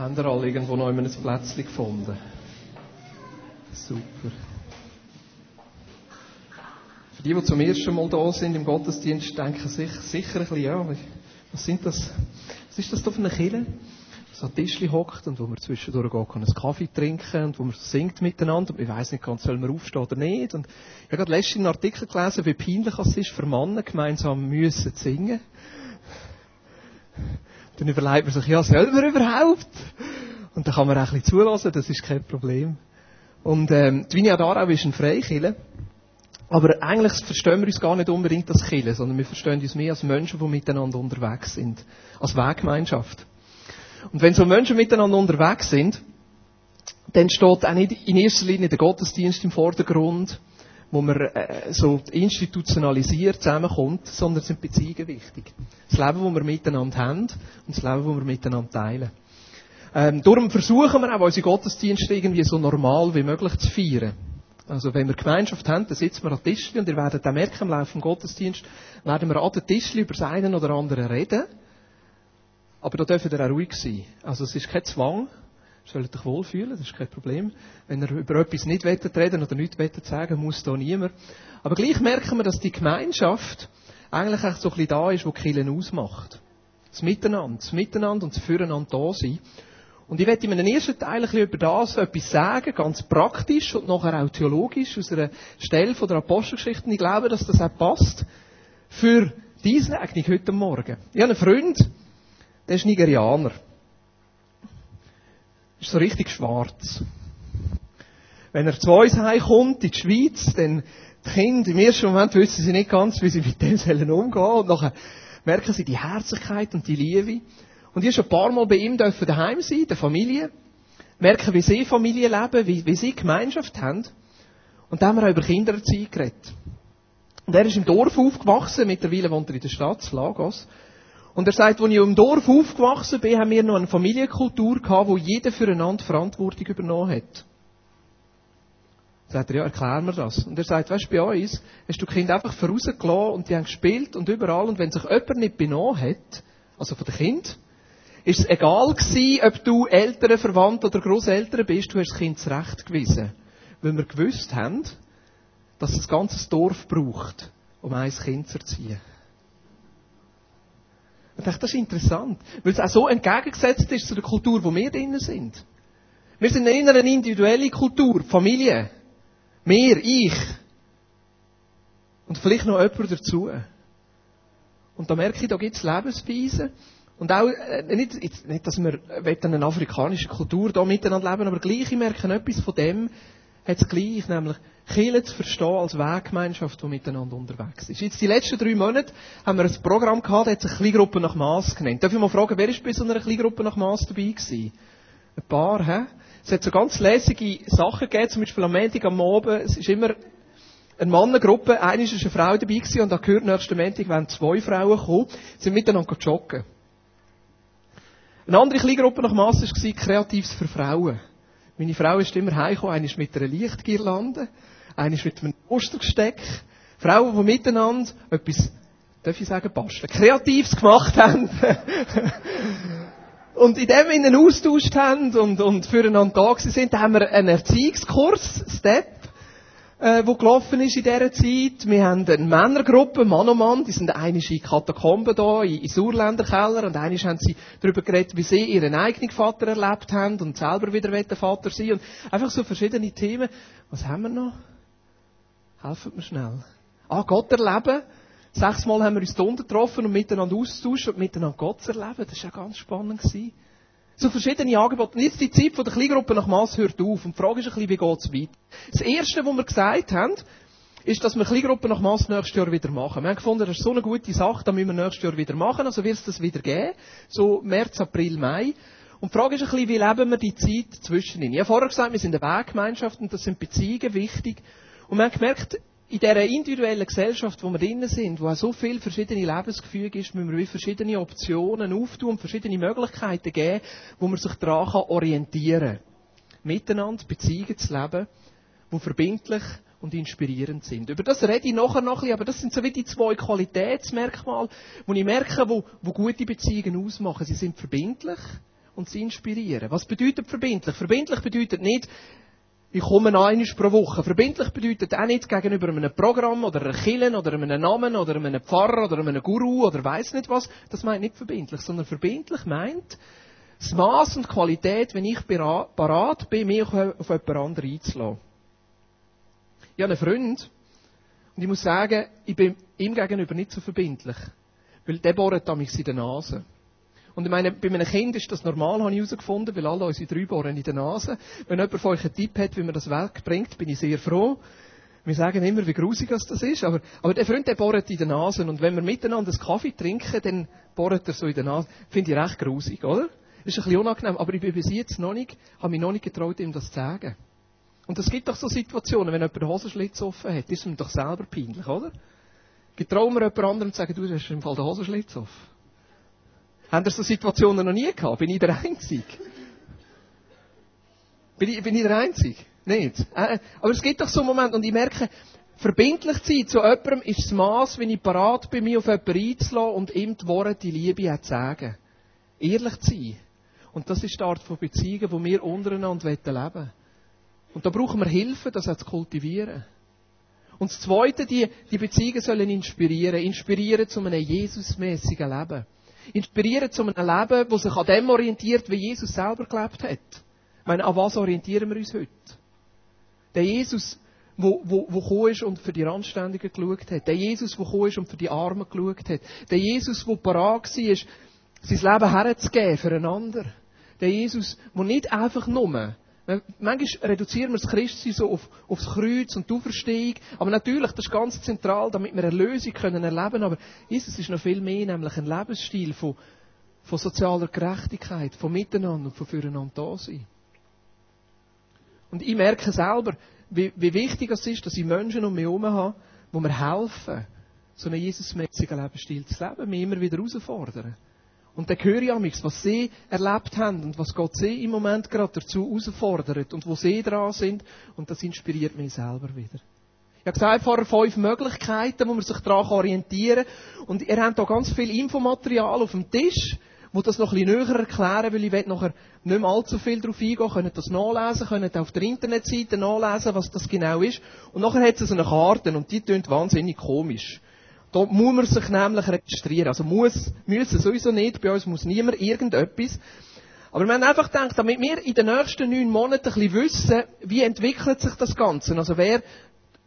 Haben ihr alle irgendwo noch ein Plätzchen gefunden? Super. Für die, die zum ersten Mal da sind im Gottesdienst, denken sich sicher ein bisschen, ja, was sind das, was ist das da für eine Kille? So an Tischli hockt und wo man zwischendurch gehen einen Kaffee trinken und wo man singt miteinander und ich weiss nicht ganz, soll man aufstehen oder nicht. Und ich habe gerade letztens einen Artikel gelesen, wie peinlich es ist, für Männer gemeinsam müssen singen. Dann überlegt man sich, ja, soll man überhaupt? Und dann kann man auch ein bisschen zulassen, das ist kein Problem. Und ähm, die Vinja Darau ist ein Freikiller. Aber eigentlich verstehen wir uns gar nicht unbedingt als Killer, sondern wir verstehen uns mehr als Menschen, die miteinander unterwegs sind. Als Weggemeinschaft. Und wenn so Menschen miteinander unterwegs sind, dann steht auch nicht in erster Linie der Gottesdienst im Vordergrund, wo man äh, so institutionalisiert zusammenkommt, sondern sind Beziehungen wichtig. Das Leben, das wir miteinander haben und das Leben, das wir miteinander teilen. Ähm, darum versuchen wir auch, unsere Gottesdienste irgendwie so normal wie möglich zu feiern. Also wenn wir Gemeinschaft haben, dann sitzen wir an Tischli und ihr werdet auch merken, im Laufe des Gottesdienstes werden wir an den Tischli über das eine oder andere reden. Aber da dürfen ihr auch ruhig sein. Also es ist kein Zwang. Sollt euch wohlfühlen, das ist kein Problem. Wenn ihr über etwas nicht reden oder nichts sagen muss da niemand. Aber gleich merken wir, dass die Gemeinschaft eigentlich auch so ein bisschen da ist, wo Killen ausmacht. Das Miteinander, das Miteinander und das Füreinander da sein. Und ich werde in einem ersten Teil ein über das etwas sagen, ganz praktisch und nachher auch theologisch aus einer Stelle von der Apostelgeschichte. Und ich glaube, dass das auch passt für diese Eignung heute Morgen. Ich habe einen Freund, der ist Nigerianer. Ist so richtig schwarz. Wenn er zu uns heimkommt, in die Schweiz, dann die Kinder im ersten Moment wissen sie nicht ganz, wie sie mit dem sollen umgehen und nachher merken sie die Herzlichkeit und die Liebe. Und ich schon ein paar Mal bei ihm dürfen daheim sein, der Familie, merken, wie sie Familie leben, wie, wie sie Gemeinschaft haben. Und dann haben wir auch über Kindererziehung geredet. Und er ist im Dorf aufgewachsen, mittlerweile wohnt er in der Stadt, Lagos. Und er sagt, als ich im Dorf aufgewachsen bin, haben wir noch eine Familienkultur gehabt, wo jeder füreinander Verantwortung übernommen hat. Sagt er, ja, erklär mir das. Und er sagt, weißt du, bei uns hast du die Kinder einfach vorausgelassen und die haben gespielt und überall. Und wenn sich jemand nicht benommen hat, also von den Kind, ist es egal gewesen, ob du Eltern, Verwandte oder Großeltern bist, du hast das Kind zurecht gewiesen. Weil wir gewusst haben, dass es ein ganzes Dorf braucht, um ein Kind zu erziehen. Ich dachte, das ist interessant, weil es auch so entgegengesetzt ist zu der Kultur, wo wir drinnen sind. Wir sind in einer individuellen Kultur, Familie. Mir, ich. Und vielleicht noch jemand dazu. Und da merke ich, da gibt es Lebensweisen. Und auch, äh, nicht, nicht, dass wir eine afrikanische Kultur da miteinander leben, aber gleich, ich merke etwas von dem, hat es gleich, nämlich Kirche zu verstehen als Weggemeinschaft, die miteinander unterwegs ist. Jetzt die letzten drei Monate haben wir ein Programm gehabt, das hat sich Kleingruppe nach Maß genannt. Darf ich mal fragen, wer ist bei so einer Kleingruppe nach Maß dabei gewesen? Ein paar, hä? Es hat so ganz lässige Sachen gegeben, zum Beispiel am Montag am Abend, es ist immer eine Mannengruppe, eine ist eine Frau dabei gewesen, und da gehört nächsten Montag, wenn zwei Frauen kommen, sind miteinander joggen. Eine andere Kleingruppe nach Mass war Kreatives für Frauen. Meine Frau ist immer heimgekommen, eine ist mit einer Lichtgirlande, eine ist mit einem Ostergesteck. Frauen, die miteinander etwas, darf ich sagen, basteln, Kreatives gemacht haben. und in dem in einen austauscht haben und, und füreinander da sind, haben wir einen Erziehungskurs, Step, äh, wo gelaufen ist in dieser Zeit. Wir haben eine Männergruppe, Mann und Mann, die sind eine in Katakomben da, in, in Surländerkeller, und eine haben sie darüber geredet, wie sie ihren eigenen Vater erlebt haben und selber wieder Vater sein und einfach so verschiedene Themen. Was haben wir noch? Helfen mir schnell. Ah, Gott erleben. Sechsmal haben wir uns da getroffen und miteinander austauschen und miteinander Gott erleben. Das war ja ganz spannend. Gewesen. So verschiedene Angebote. Und jetzt die Zeit der Kleingruppe nach Mass hört auf. Und die Frage ist ein bisschen, wie geht es weiter? Das Erste, was wir gesagt haben, ist, dass wir Kleingruppen nach Mass nächstes Jahr wieder machen. Wir haben gefunden, das ist so eine gute Sache, da müssen wir nächstes Jahr wieder machen. Also wird es das wieder geben. So März, April, Mai. Und die Frage ist ein bisschen, wie leben wir die Zeit zwischen ihnen? Ich habe vorher gesagt, wir sind eine Weggemeinschaft und das sind Beziehungen wichtig. Und wir haben gemerkt, in dieser individuellen Gesellschaft, wo wir drinnen sind, wo so viele verschiedene Lebensgefüge ist, müssen wir verschiedene Optionen auftun verschiedene Möglichkeiten geben, wo man sich daran orientieren kann. Miteinander Beziehungen zu leben, die verbindlich und inspirierend sind. Über das rede ich nachher noch ein bisschen, aber das sind so wie die zwei Qualitätsmerkmale, wo ich merke, wo, wo gute Beziehungen ausmachen. Sie sind verbindlich und sie inspirieren. Was bedeutet verbindlich? Verbindlich bedeutet nicht, ich komme einmal pro Woche. Verbindlich bedeutet auch nicht gegenüber einem Programm oder einer Killen oder einem Namen oder einem Pfarrer oder einem Guru oder weiß nicht was. Das meint nicht verbindlich, sondern verbindlich meint das Maß und Qualität, wenn ich parat bin, mich auf jemand anderen einzulassen. Ich habe einen Freund und ich muss sagen, ich bin ihm gegenüber nicht so verbindlich. Weil der bohrt mich in der Nase. Und ich meine, bei einem Kind ist das normal, habe ich herausgefunden, weil alle unsere drei bohren in der Nase. Wenn jemand von euch einen Tipp hat, wie man das wegbringt, bin ich sehr froh. Wir sagen immer, wie grusig das ist, aber, aber der Freund, der bohrt in der Nase. Und wenn wir miteinander einen Kaffee trinken, dann bohrt er so in der Nase. Finde ich recht grusig, oder? Ist ein bisschen unangenehm, aber ich bin bis jetzt noch nicht, habe mich noch nicht getraut, ihm das zu sagen. Und es gibt doch so Situationen, wenn jemand den Hosenschlitz offen hat, ist ihm doch selber peinlich, oder? Getrauen wir jemand anderem zu sagen, du hast im Fall den Hosenschlitz offen. Haben ihr so Situationen noch nie gehabt? Bin ich der Einzige? Bin ich, bin ich der Einzige? Nicht. Äh, aber es gibt doch so Momente, und ich merke, verbindlich zu sein zu jemandem ist das Maß, wenn ich parat bin, mich auf jemanden einzulassen und ihm die Worte, die Liebe zu sagen. Ehrlich zu sein. Und das ist die Art von Beziehungen, die wir untereinander leben wollen. Und da brauchen wir Hilfe, das auch zu kultivieren. Und das Zweite, die, die Beziehungen sollen inspirieren. Inspirieren zu einem Jesusmäßigen Leben. Inspirieren zu einem Leben, das sich an dem orientiert, wie Jesus selber gelebt hat. Ich meine, an was orientieren wir uns heute? Der Jesus, wo, wo, wo gekommen ist und für die Randständigen geschaut hat. Der Jesus, der gekommen ist und für die Armen geschaut hat. Der Jesus, der parat war, sein Leben herzugeben füreinander. Der Jesus, der nicht einfach nur Manchmal reduzieren wir das Christsein so auf, aufs Kreuz und die Auferstehung. Aber natürlich, das ist ganz zentral, damit wir Erlösung können erleben Aber Jesus ist noch viel mehr, nämlich ein Lebensstil von, von sozialer Gerechtigkeit, von Miteinander und von Füreinander da sein. Und ich merke selber, wie, wie wichtig es ist, dass ich Menschen um mich herum habe, wo mir helfen, so einen Jesusmäßigen Lebensstil zu leben, mich immer wieder herausfordern. Und dann höre ich amigs, was sie erlebt haben und was Gott sie im Moment gerade dazu herausfordert und wo sie dran sind. Und das inspiriert mich selber wieder. Ich habe gesagt, vorher fünf Möglichkeiten, wo man sich daran orientieren kann. Und ihr habt da ganz viel Infomaterial auf dem Tisch, wo das noch ein bisschen näher erklären, weil ich will nachher nicht mehr allzu viel darauf eingehen, könnt das nachlesen, könnt auf der Internetseite nachlesen, was das genau ist. Und nachher hat es so eine Karte und die tönt wahnsinnig komisch. Da muss man sich nämlich registrieren. Also muss, müssen sowieso nicht, bei uns muss niemand irgendetwas. Aber wir haben einfach gedacht, damit wir in den nächsten neun Monaten ein bisschen wissen, wie entwickelt sich das Ganze. Also wer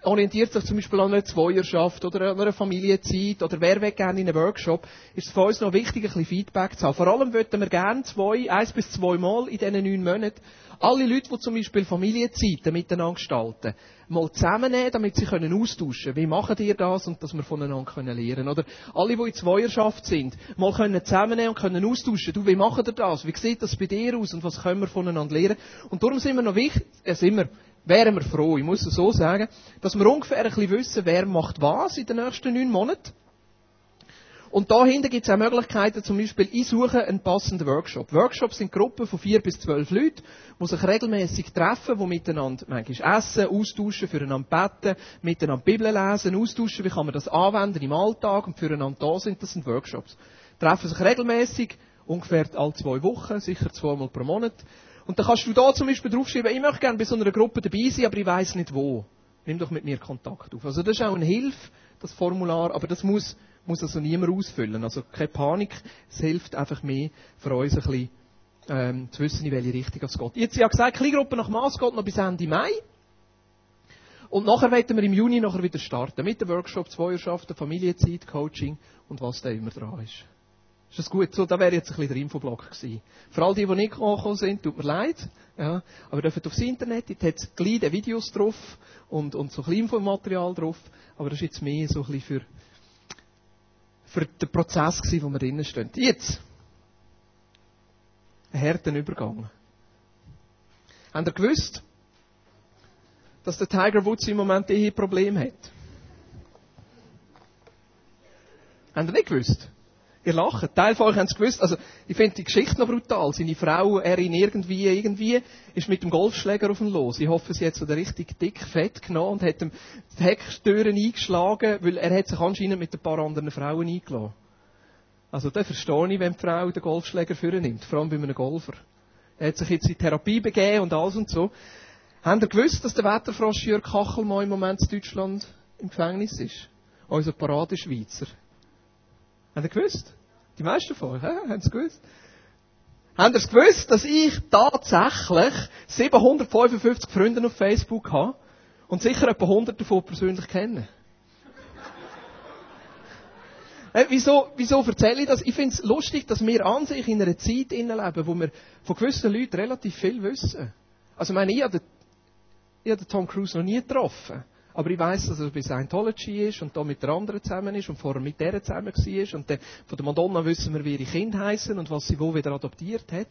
orientiert sich zum Beispiel an einer Zweierschaft oder an einer Familienzeit oder wer will gerne in einen Workshop, ist es für uns noch wichtig, ein bisschen Feedback zu haben. Vor allem würden wir gerne zwei, eins bis zwei Mal in diesen neun Monaten alle Leute, die zum Beispiel Familienzeiten miteinander gestalten, mal zusammennehmen, damit sie können austauschen können. Wie machen ihr das? Und dass wir voneinander können lernen Oder alle, die in Zweierschaft sind, mal können zusammennehmen und können austauschen. Du, wie machen ihr das? Wie sieht das bei dir aus? Und was können wir voneinander lernen? Und darum sind wir noch wichtig, äh, sind wir, wären wir froh, ich muss es so sagen, dass wir ungefähr ein bisschen wissen, wer macht was in den nächsten neun Monaten. Und dahinter gibt es auch Möglichkeiten, zum Beispiel, ich suche einen passenden Workshop. Workshops sind Gruppen von vier bis zwölf Leuten, die sich regelmäßig treffen, die miteinander manchmal essen, austauschen, füreinander beten, miteinander Bibel lesen, austauschen, wie kann man das anwenden im Alltag und füreinander da sind. Das sind Workshops. Treffen sich regelmäßig, ungefähr alle zwei Wochen, sicher zweimal pro Monat. Und dann kannst du da zum Beispiel draufschreiben, ich möchte gerne bei so einer Gruppe dabei sein, aber ich weiß nicht wo. Nimm doch mit mir Kontakt auf. Also das ist auch eine Hilfe, das Formular, aber das muss muss also niemand ausfüllen. Also keine Panik, es hilft einfach mehr für uns ein bisschen ähm, zu wissen, in welche Richtung es geht. Jetzt, ich habe gesagt, Kleingruppe nach Maß geht noch bis Ende Mai. Und nachher werden wir im Juni nachher wieder starten. Mit dem Workshop Zweierschaften, Familienzeit, Coaching und was da immer dran ist. Ist das gut? So, da wäre jetzt ein bisschen der Infoblock gewesen. Für all die, die nicht gekommen sind, tut mir leid. Ja, aber dürft aufs Internet, dort hat es gleich Videos drauf und, und so ein bisschen Infomaterial drauf. Aber das ist jetzt mehr so ein bisschen für für den Prozess, gewesen, wo wir drinnen stehen. Jetzt. Ein harten Übergang. Habt ihr gewusst, dass der Tiger Woods im Moment eh Problem hat? Habt ihr nicht gewusst? Ihr lacht. Teil von euch haben es gewusst. Also, ich finde die Geschichte noch brutal. Seine Frau, er ihn irgendwie, irgendwie, ist mit dem Golfschläger auf ihn los. Ich hoffe, sie hat so den richtig dick Fett genommen und hat ihm die Hecktüren eingeschlagen, weil er hat sich anscheinend mit ein paar anderen Frauen eingeladen. Also da verstehe ich, wenn die Frau den Golfschläger für nimmt, vor allem bei einem Golfer. Er hat sich jetzt in Therapie begeben und alles und so. Habt ihr gewusst, dass der Wetterfrosch Jörg Kachelmann im Moment in Deutschland im Gefängnis ist? Unser Paradeschweizer. Habt ihr gewusst? Die meisten von euch, ja? haben es gewusst? Habt ihr es gewusst, dass ich tatsächlich 755 Freunde auf Facebook habe und sicher etwa 100 davon persönlich kenne? Äh, wieso, wieso erzähle ich das? Ich finde es lustig, dass wir an sich in einer Zeit leben, wo wir von gewissen Leuten relativ viel wissen. Also, ich meine, ich habe, den, ich habe den Tom Cruise noch nie getroffen. Aber ich weiß, dass er bei Scientology ist und da mit der anderen zusammen ist und vorher mit der zusammen war. Und dann, von der Madonna wissen wir, wie ihre Kinder heißen und was sie wo wieder adoptiert hat.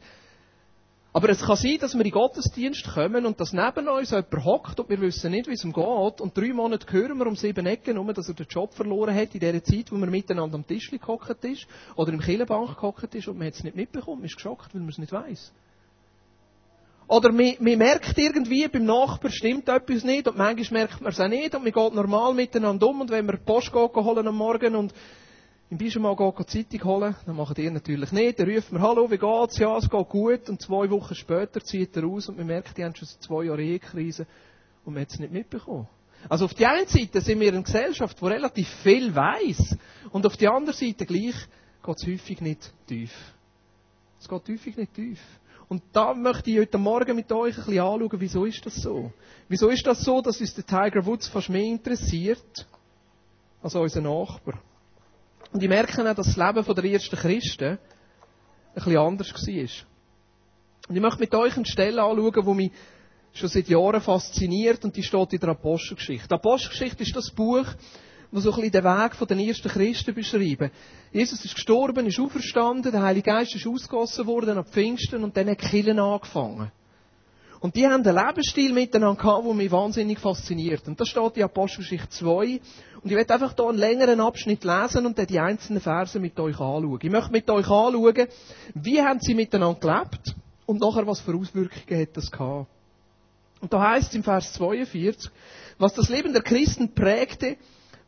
Aber es kann sein, dass wir in den Gottesdienst kommen und dass neben uns jemand hockt und wir wissen nicht, wie es ihm geht. Und drei Monate hören wir um sieben Ecken um, dass er den Job verloren hat in der Zeit, wo man miteinander am Tisch gehockt ist oder im Killenbank gehockt ist und man hat es nicht mitbekommen, man ist geschockt, weil man es nicht weiß. Oder man, man merkt irgendwie, beim Nachbar stimmt etwas nicht und manchmal merkt man es auch nicht und man geht normal miteinander um und wenn wir Post holen am Morgen und im Pyjama gehen, gehen Zeitung holen, dann macht ihr natürlich nicht. Dann ruft man, hallo, wie geht's? Ja, es geht gut. Und zwei Wochen später zieht er aus und man merkt, die haben schon zwei Jahre Ehekrise und man hat es nicht mitbekommen. Also auf der einen Seite sind wir in einer Gesellschaft, die relativ viel weiß und auf der anderen Seite gleich geht es häufig nicht tief. Es geht häufig nicht tief. Und da möchte ich heute Morgen mit euch ein bisschen anschauen, wieso ist das so? Wieso ist das so, dass uns der Tiger Woods fast mehr interessiert als unser Nachbar? Und ich merke auch, dass das Leben der ersten Christen ein bisschen anders war. Und ich möchte mit euch eine Stelle anschauen, die mich schon seit Jahren fasziniert und die steht in der Apostelgeschichte. Die Apostelgeschichte ist das Buch, das so ein bisschen den Weg der ersten Christen beschreibt. Jesus ist gestorben, ist auferstanden, der Heilige Geist ist ausgegossen worden ab Pfingsten und dann hat Killen angefangen. Und die haben einen Lebensstil miteinander gehabt, der mich wahnsinnig fasziniert. Und das steht in Apostelgeschichte 2. Und ich werde einfach hier einen längeren Abschnitt lesen und dann die einzelnen Verse mit euch anschauen. Ich möchte mit euch anschauen, wie haben sie miteinander gelebt und nachher, was für Auswirkungen hat das gehabt. Und da heißt es im Vers 42, was das Leben der Christen prägte,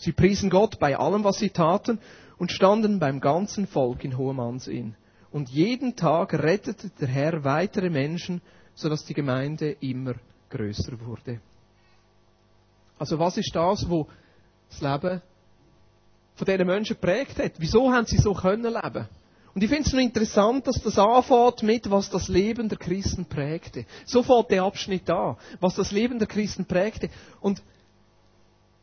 Sie priesen Gott bei allem, was sie taten und standen beim ganzen Volk in hohem Ansehen. Und jeden Tag rettete der Herr weitere Menschen, sodass die Gemeinde immer größer wurde. Also was ist das, wo das Leben von diesen Menschen geprägt hat? Wieso haben sie so können leben? Und ich finde es noch interessant, dass das anfängt mit, was das Leben der Christen prägte. So fängt der Abschnitt an, was das Leben der Christen prägte. Und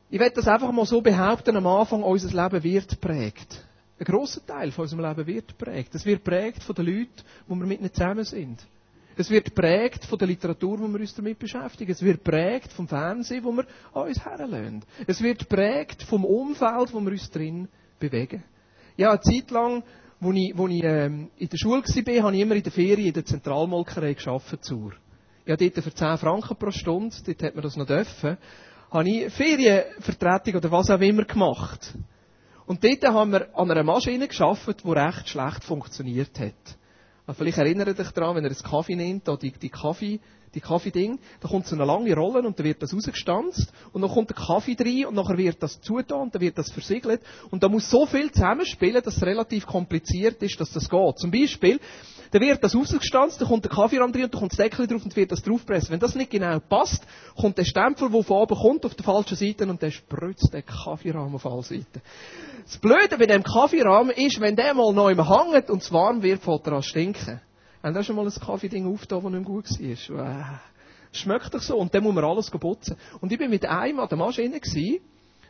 ich werde das einfach mal so behaupten, am Anfang, unser Leben wird prägt. Ein grosser Teil von unserem Leben wird prägt. Es wird prägt von den Leuten, wo wir mit ihnen zusammen sind. Es wird prägt von der Literatur, wo wir uns damit beschäftigen. Es wird prägt vom Fernsehen, wo wir an uns herlösen. Es wird prägt vom Umfeld, wo wir uns drin bewegen. Ja, eine Zeit lang, wo ich, wo ich ähm, in der Schule war, habe ich immer in der Ferien in der Zentralmolkerei gearbeitet. Zur. Habe dort für 10 Franken pro Stunde, dort hat man das noch dürfen, habe ich Ferienvertretung oder was auch immer gemacht. Und dort haben wir an einer Maschine geschafft, die recht schlecht funktioniert hat. Also vielleicht erinnert euch daran, wenn ihr einen Kaffee nehmt, da die, die Kaffee, die Kaffee-Ding, da kommt so eine lange Rolle und dann wird das rausgestanzt und dann kommt der Kaffee rein und nachher wird das zugetan und dann wird das versiegelt und da muss so viel zusammenspielen, dass es relativ kompliziert ist, dass das geht. Zum Beispiel, dann wird das rausgestanzt, dann kommt der Kaffeerahm drin und dann kommt das Deckel drauf und wird das draufpressen. Wenn das nicht genau passt, kommt der Stempel, der von oben kommt, auf der falschen Seite und dann spritzt der Kaffeerahm auf alle Seiten. Das Blöde bei dem Kaffeerahmen ist, wenn der mal neu hängt und es warm wird, fällt er an stinken. Haben auch schon mal ein Kaffee-Ding aufgetan, das nicht gut war? Äh, schmeckt doch so. Und dann muss man alles putzen. Und ich bin mit einem an der Maschine gewesen,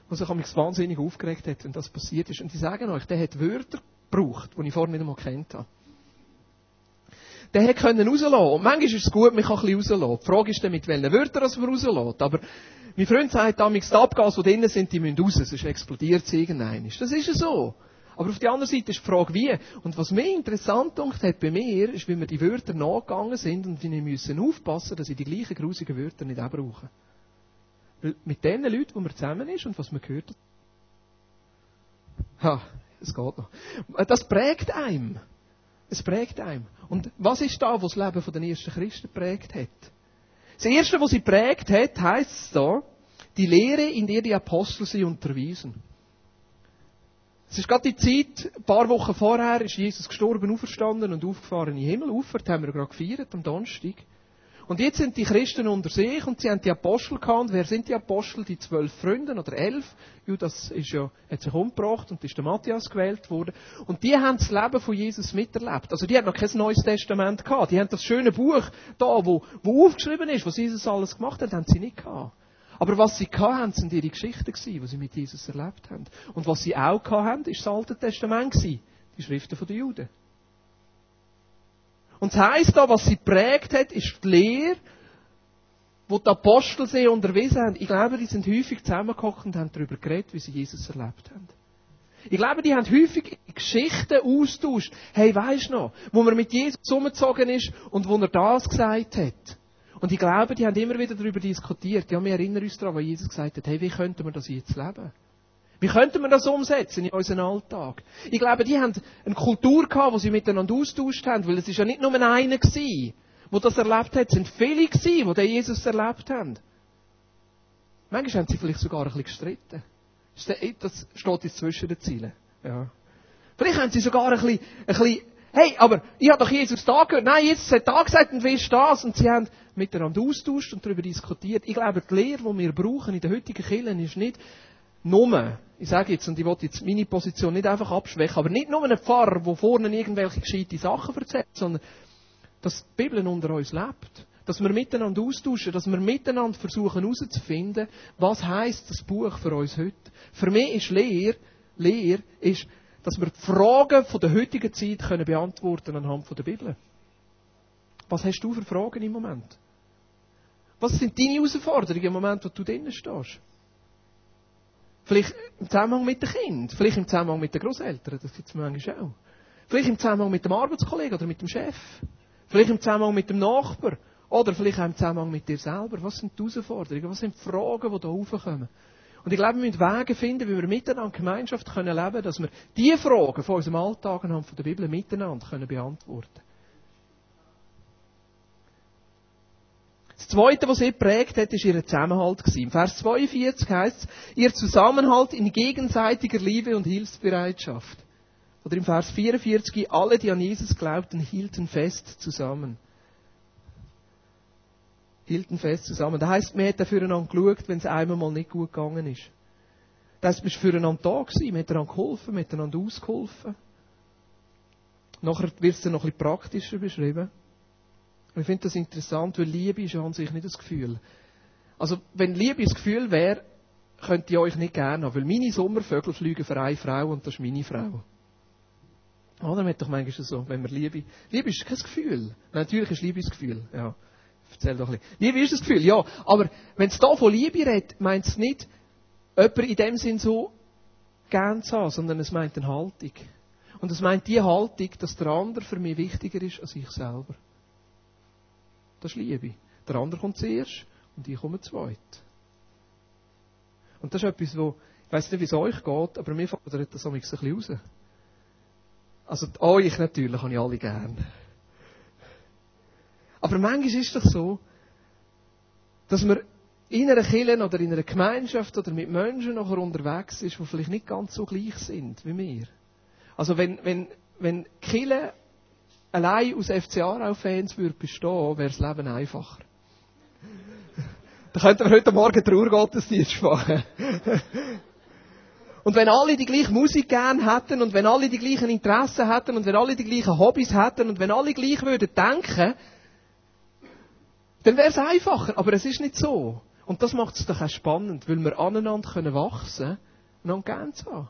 der sich mich wahnsinnig aufgeregt hat, wenn das passiert ist. Und die sagen euch, der hat Wörter gebraucht, die ich vorher nicht einmal kennt habe. Der hätte können rauslassen. Und manchmal ist es gut, man kann ein bisschen rauslassen. Die Frage ist dann, mit welchen Wörtern man rauslässt. Aber mein Freund sagt damals, die Abgase, die drinnen sind, die müssen raus, sonst explodiert es irgendwann. Das ist ja so. Aber auf der anderen Seite ist die Frage, wie. Und was mir interessant gemacht hat bei mir, ist, wie wir die Wörter nachgegangen sind und wie wir müssen aufpassen, dass sie die gleichen grusigen Wörter nicht auch brauchen. Weil mit den Leuten, wo man zusammen ist und was man gehört ha, es geht noch. Das prägt einem. Es prägt einem. Und was ist da, was das Leben der ersten Christen prägt hat? Das erste, was sie prägt hat, heißt es da, die Lehre, in der die Apostel sie unterwiesen. Es ist gerade die Zeit, ein paar Wochen vorher ist Jesus gestorben, auferstanden und aufgefahren in den Himmel. Auffahrt haben wir gerade gefeiert, am Donnerstag. Und jetzt sind die Christen unter sich und sie haben die Apostel gehabt. Wer sind die Apostel? Die zwölf Freunde oder elf? Judas ist ja, hat sich umgebracht und ist der Matthias gewählt worden. Und die haben das Leben von Jesus miterlebt. Also die haben noch kein neues Testament gehabt. Die haben das schöne Buch da, wo, wo aufgeschrieben ist, was Jesus alles gemacht hat, haben sie nicht gehabt. Aber was sie hatten, sind ihre Geschichten gewesen, die sie mit Jesus erlebt haben. Und was sie auch hatten, ist das Alte Testament gewesen. Die Schriften der Juden. Und es heisst da, was sie prägt hat, ist die Lehre, wo die Apostel sie unterwiesen haben. Ich glaube, die sind häufig zusammengekocht und haben darüber geredet, wie sie Jesus erlebt haben. Ich glaube, die haben häufig Geschichten austauscht. Hey, weisst noch, wo man mit Jesus zusammengezogen ist und wo er das gesagt hat. Und ich glaube, die haben immer wieder darüber diskutiert. Ja, wir erinnern uns daran, wo Jesus gesagt hat, hey, wie könnten wir das jetzt leben? Wie könnten wir das umsetzen in unseren Alltag? Ich glaube, die haben eine Kultur gehabt, wo sie miteinander austauscht haben, weil es ist ja nicht nur einer gewesen, der das erlebt hat, es sind viele gewesen, die Jesus erlebt haben. Manchmal haben sie vielleicht sogar ein bisschen gestritten. Das steht jetzt zwischen den Zielen. Ja. Vielleicht haben sie sogar ein bisschen, ein bisschen hey, aber ich habe doch Jesus da gehört. Nein, Jesus hat da gesagt und wie ist das? Und sie haben miteinander austauscht und darüber diskutiert. Ich glaube, die Lehre, die wir brauchen in der heutigen Kirche, ist nicht nur, ich sage jetzt, und ich wollte jetzt meine Position nicht einfach abschwächen, aber nicht nur ein Pfarrer, der vorne irgendwelche gescheite Sachen erzählt, sondern dass die Bibel unter uns lebt. Dass wir miteinander austauschen, dass wir miteinander versuchen herauszufinden, was heißt das Buch für uns heute. Für mich ist Lehre, Lehre ist, dass wir die Fragen von der heutigen Zeit können beantworten anhand von der Bibel. Was hast du für Fragen im Moment? Was sind deine Herausforderungen im Moment, wo du drinnen stehst? Vielleicht im Zusammenhang mit den Kindern, vielleicht im Zusammenhang mit den Großeltern, das gibt es manchmal auch. Vielleicht im Zusammenhang mit dem Arbeitskollegen oder mit dem Chef. Vielleicht im Zusammenhang mit dem Nachbar. Oder vielleicht auch im Zusammenhang mit dir selber. Was sind die Herausforderungen? Was sind die Fragen, die da raufkommen? Und ich glaube, wir müssen Wege finden, wie wir miteinander Gemeinschaft leben können, dass wir diese Fragen von unserem Alltag anhand von der Bibel miteinander können beantworten können. Das Zweite, was sie prägt hat, ist ihr Zusammenhalt Im Vers 42 heißt es, ihr Zusammenhalt in gegenseitiger Liebe und Hilfsbereitschaft. Oder im Vers 44, alle, die an Jesus glaubten, hielten fest zusammen. Hielten fest zusammen. Das heisst, man hat füreinander geschaut, wenn es einmal mal nicht gut gegangen ist. Das heißt, man war füreinander da gewesen, miteinander geholfen, miteinander ausgeholfen. Nachher wird es dann noch ein bisschen praktischer beschrieben. Und ich finde das interessant, weil Liebe ist ja an sich nicht das Gefühl. Also, wenn Liebe das Gefühl wäre, könnte ich euch nicht gerne haben, weil meine Sommervögel fliegen für eine Frau und das ist meine Frau. Oder? Man hat doch manchmal so, wenn man Liebe, Liebe ist kein Gefühl. Natürlich ist Liebe das Gefühl, ja. Erzähl doch ein bisschen. Liebe ist das Gefühl, ja. Aber wenn es da von Liebe redet, meint es nicht, jemand in dem Sinn so gern zu haben, sondern es meint eine Haltung. Und es meint die Haltung, dass der andere für mich wichtiger ist als ich selber. Das ist Liebe. Der andere kommt zuerst und ich komme zweit. Und das ist etwas, wo, ich weiß nicht, wie es euch geht, aber mir fordert das ein bisschen raus. Also, euch natürlich habe ich alle gern. Aber manchmal ist es doch so, dass man in einer Kirche oder in einer Gemeinschaft oder mit Menschen nachher unterwegs ist, die vielleicht nicht ganz so gleich sind wie wir. Also wenn, wenn, wenn Kirche allein aus FC Aarau-Fans würde bestehen, wäre das Leben einfacher. da könnten wir heute Morgen Trauergottesdienst machen. Und wenn alle die gleiche Musik gern hätten und wenn alle die gleichen Interessen hätten und wenn alle die gleichen Hobbys hätten und wenn alle gleich würden denken, dann wäre es einfacher. Aber es ist nicht so. Und das macht es doch auch spannend, weil wir aneinander können wachsen und an gern zu haben.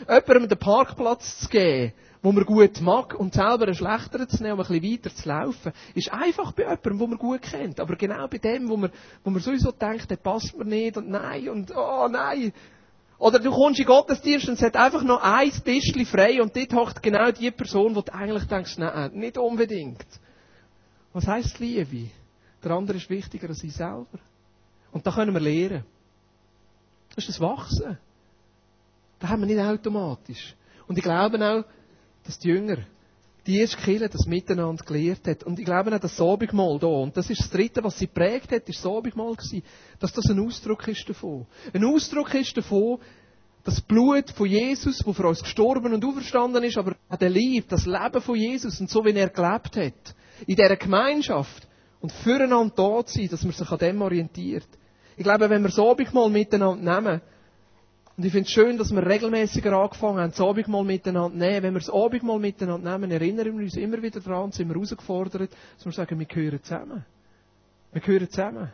Jemandem den Parkplatz zu geben, wo man gut mag, und selber einen schlechteren zu nehmen, um ein bisschen weiter zu laufen, ist einfach bei jemandem, wo man gut kennt. Aber genau bei dem, wo man, wo man sowieso denkt, der passt mir nicht, und nein, und oh nein. Oder du kommst in Gottesdienst und es hat einfach noch ein Tischchen frei, und dort hockt genau die Person, wo du eigentlich denkst, nein, nicht unbedingt. Was heisst Liebe? Der andere ist wichtiger als ich selber. Und da können wir lernen. Das ist das Wachsen. Das haben wir nicht automatisch. Und ich glaube auch, dass die Jünger, die erste Kirche das miteinander gelehrt hat. Und ich glaube auch, das Abendmahl da, und das ist das Dritte, was sie prägt hat, ist das Abendmahl gewesen, dass das ein Ausdruck ist davon. Ein Ausdruck ist davon, das Blut von Jesus, wo für uns gestorben und auferstanden ist, aber der Liebe, das Leben von Jesus und so, wie er gelebt hat, in dieser Gemeinschaft und füreinander da zu sein, dass man sich an dem orientiert. Ich glaube, wenn wir das Abendmahl miteinander nehmen, und ich finde es schön, dass wir regelmäßiger angefangen haben, das Abendmahl miteinander nehmen. Wenn wir das Abendmahl miteinander nehmen, erinnern wir uns immer wieder daran, sind wir herausgefordert, dass wir sagen, wir gehören zusammen. Wir gehören zusammen.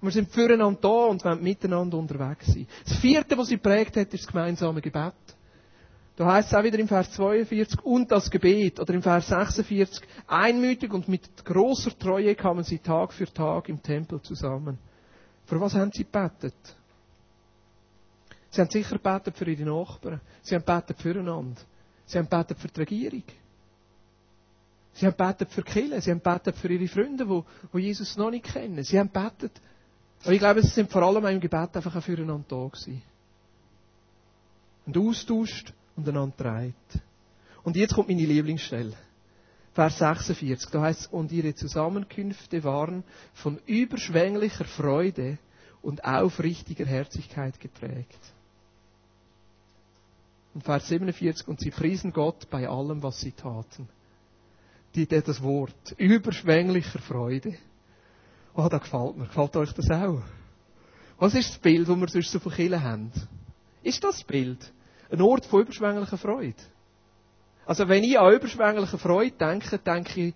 Wir sind füreinander da und wollen miteinander unterwegs sein. Das vierte, was sie prägt hat, ist das gemeinsame Gebet. Da heißt es auch wieder im Vers 42, und das Gebet, oder im Vers 46, einmütig und mit großer Treue kamen sie Tag für Tag im Tempel zusammen. Für was haben sie gebetet? Sie haben sicher gebetet für ihre Nachbarn. Sie haben gebetet füreinander. Sie haben gebetet für die Regierung. Sie haben gebetet für Kirche. Sie haben gebetet für ihre Freunde, die, die Jesus noch nicht kennen. Sie haben gebetet. Aber ich glaube, sie sind vor allem im Gebet einfach auch füreinander da gewesen. Und austauscht und einander trägt. Und jetzt kommt meine Lieblingsstelle. Vers 46, da heißt es, und ihre Zusammenkünfte waren von überschwänglicher Freude und aufrichtiger Herzlichkeit geprägt. Und Vers 47, und sie priesen Gott bei allem, was sie taten. Die, die das Wort, überschwänglicher Freude. Oh, das gefällt mir. Gefällt euch das auch? Was ist das Bild, das wir sonst so von Kirchen haben? Ist das Bild ein Ort von überschwänglicher Freude? Also, wenn ich an überschwängliche Freude denke, denke ich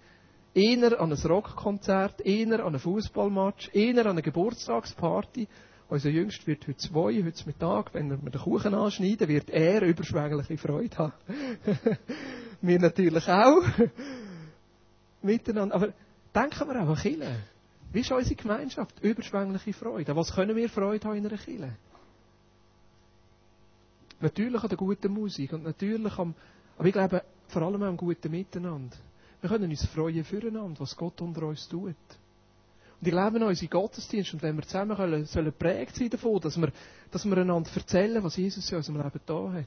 eher an ein Rockkonzert, eher an einen Fußballmatch, eher an eine Geburtstagsparty unser Jüngst wird heute zwei, heute Mittag, wenn wir den Kuchen anschneiden, wird er überschwängliche Freude haben. wir natürlich auch. Miteinander. Aber denken wir auch an Kirche. Wie ist unsere Gemeinschaft? Überschwängliche Freude. An was können wir Freude haben in einer Kirche? Natürlich an der guten Musik und natürlich am, aber ich glaube vor allem am guten Miteinander. Wir können uns freuen füreinander, was Gott unter uns tut. Und ich glaube an unsere Gottesdienste. Und wenn wir zusammen können, sollen prägt sein davon, dass wir, dass wir einander erzählen, was Jesus in unserem Leben da hat.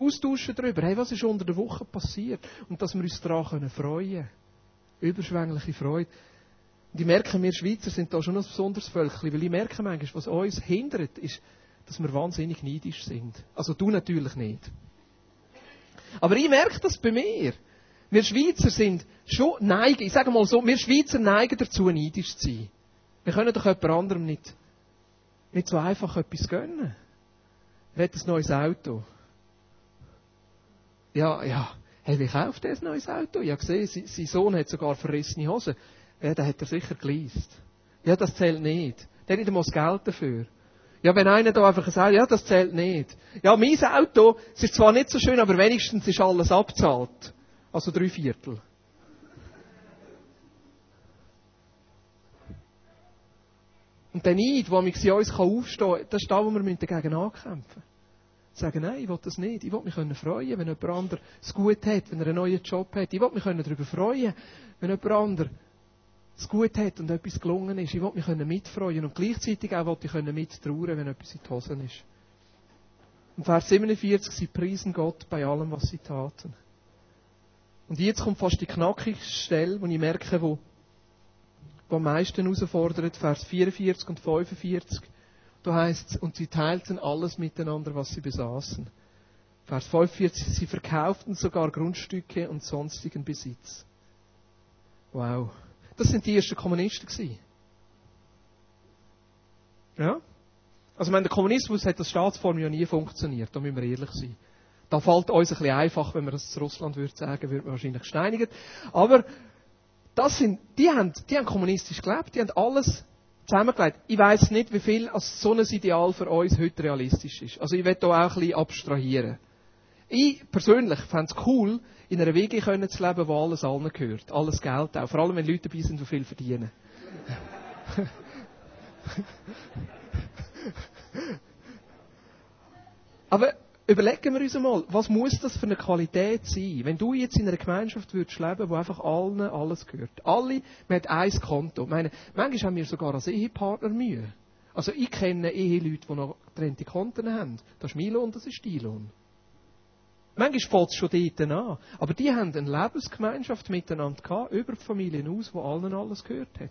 Austauschen darüber, hey, was ist unter der Woche passiert? Und dass wir uns daran freuen können. Überschwängliche Freude. Und ich merke, wir Schweizer sind da schon ein besonderes Völkchen, weil ich merke manchmal, was uns hindert, ist, dass wir wahnsinnig neidisch sind. Also du natürlich nicht. Aber ich merke das bei mir. Wir Schweizer sind schon neigen, ich sage mal so, wir Schweizer neigen dazu, neidisch zu sein. Wir können doch jemand anderem nicht, nicht so einfach etwas gönnen. Er hat ein neues Auto. Ja, ja. Hey, wie kauft er ein neues Auto? Ich habe gesehen, sein Sohn hat sogar verrissene Hosen. Ja, da hat er sicher geleast. Ja, das zählt nicht. Der hat nicht einmal das Geld dafür. Ja, wenn einer da einfach sagt, ja, das zählt nicht. Ja, mein Auto, es ist zwar nicht so schön, aber wenigstens ist alles abzahlt. Also drei Viertel. Und der Neid, der mich in uns aufstehen das ist da, wo wir dagegen ankämpfen müssen. Sagen, nein, ich will das nicht. Ich will mich freuen, wenn jemand anderes es gut hat, wenn er einen neuen Job hat. Ich will mich darüber freuen, wenn jemand anderes es gut hat und etwas gelungen ist. Ich will mich mitfreuen und gleichzeitig auch will ich mittrauern, wenn etwas in die Hosen ist. Und Vers 47, sie priesen Gott bei allem, was sie taten. Und jetzt kommt fast die knackigste Stelle, wo ich merke, wo, wo am meisten herausfordert, Vers 44 und 45. Da heißt es, und sie teilten alles miteinander, was sie besaßen. Vers 45, sie verkauften sogar Grundstücke und sonstigen Besitz. Wow. Das sind die ersten Kommunisten gewesen. Ja? Also, wenn der Kommunismus hat das Staatsform ja nie funktioniert, da müssen wir ehrlich sein. Da fällt uns ein bisschen einfach, wenn man das zu Russland würde sagen, würde man wahrscheinlich steinigt. Aber das sind, die haben, die haben kommunistisch gelebt, die haben alles zusammengelegt. Ich weiß nicht, wie viel als so ein Ideal für uns heute realistisch ist. Also ich werde da auch ein bisschen abstrahieren. Ich persönlich fände es cool, in einer können zu leben, wo alles allen gehört. Alles Geld auch. Vor allem, wenn Leute dabei sind, die viel verdienen. Aber überlegen wir uns einmal, was muss das für eine Qualität sein? Wenn du jetzt in einer Gemeinschaft würdest leben, wo einfach allen alles gehört. Alle, man hat ein Konto. Ich meine, manchmal haben wir sogar als Ehepartner Mühe. Also ich kenne Eheleute, die noch getrennte Konten haben. Das ist mein Lohn, das ist dein Lohn. Manchmal fällt es schon dort an. Aber die haben eine Lebensgemeinschaft miteinander gehabt, über die Familien aus, wo allen alles gehört hat.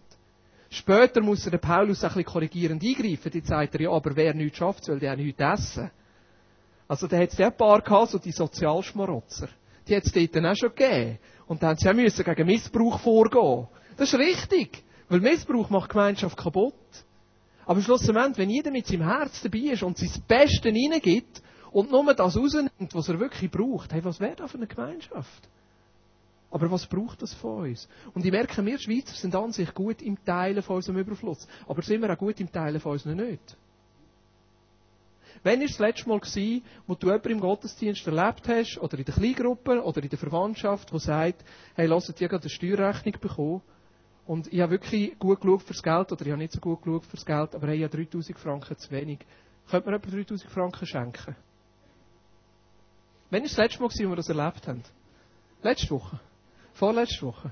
Später muss der Paulus ein bisschen korrigierend eingreifen. Die sagt er, ja, aber wer nichts schafft, soll der auch nichts essen. Also da hat es ja ein paar gehabt, so die Sozialschmarotzer. Die hat es dort auch schon gegeben. Und dann haben sie auch müssen gegen Missbrauch vorgehen. Das ist richtig. Weil Missbrauch macht Gemeinschaft kaputt. Aber schlussendlich, wenn jeder mit seinem Herz dabei ist und sein Bestes hineingibt und nur das rausnimmt, was er wirklich braucht, hey, was wäre das für eine Gemeinschaft? Aber was braucht das von uns? Und ich merke, wir Schweizer sind an sich gut im Teilen von unserem Überfluss. Aber sind wir auch gut im Teilen von unseren nicht? Wann war das letzte Mal, gewesen, wo du jemanden im Gottesdienst erlebt hast, oder in der Kleingruppe, oder in der Verwandtschaft, der sagt, hey, lasst ihr gerade eine Steuerrechnung bekommen, und ich habe wirklich gut geschaut fürs Geld, oder ich habe nicht so gut geschaut fürs Geld, aber ich habe 3000 Franken zu wenig. Könnte mir etwa 3000 Franken schenken? Wann war das letzte Mal, wo wir das erlebt haben? Letzte Woche? Vorletzte Woche?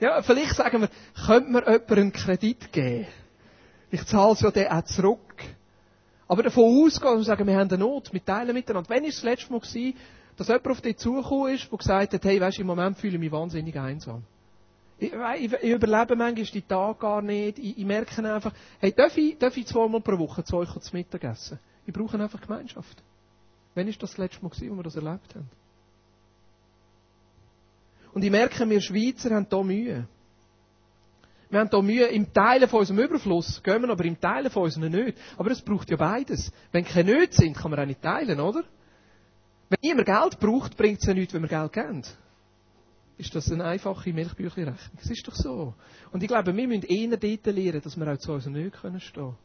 Ja, vielleicht sagen wir, könnte mir jemand einen Kredit geben? Ich zahle es ja dann auch zurück. Aber davon ausgehen und sagen, wir haben eine Not, wir teilen miteinander. Wann war das letzte Mal, gewesen, dass jemand auf dich zugekommen ist, der gesagt hat, hey, weißt, im Moment fühle ich mich wahnsinnig einsam. Ich, ich, ich überlebe manchmal die Tage gar nicht. Ich, ich merke einfach, hey, darf ich, darf ich zweimal pro Woche zu euch zu Mittag essen? Ich brauche einfach Gemeinschaft. Wann war das, das letzte Mal, gewesen, wo wir das erlebt haben? Und ich merke, wir Schweizer haben hier Mühe. Wir haben hier Mühe, im Teilen von unserem Überfluss gehen wir, aber im Teilen von unserem nicht. Aber es braucht ja beides. Wenn keine Nöte sind, kann man auch nicht teilen, oder? Wenn niemand Geld braucht, bringt es ja nichts, wenn wir Geld geben. Ist das eine einfache Milchbüchlerechnung? Das ist doch so. Und ich glaube, wir müssen eher dort lernen, dass wir auch zu unserem Nicht stehen können.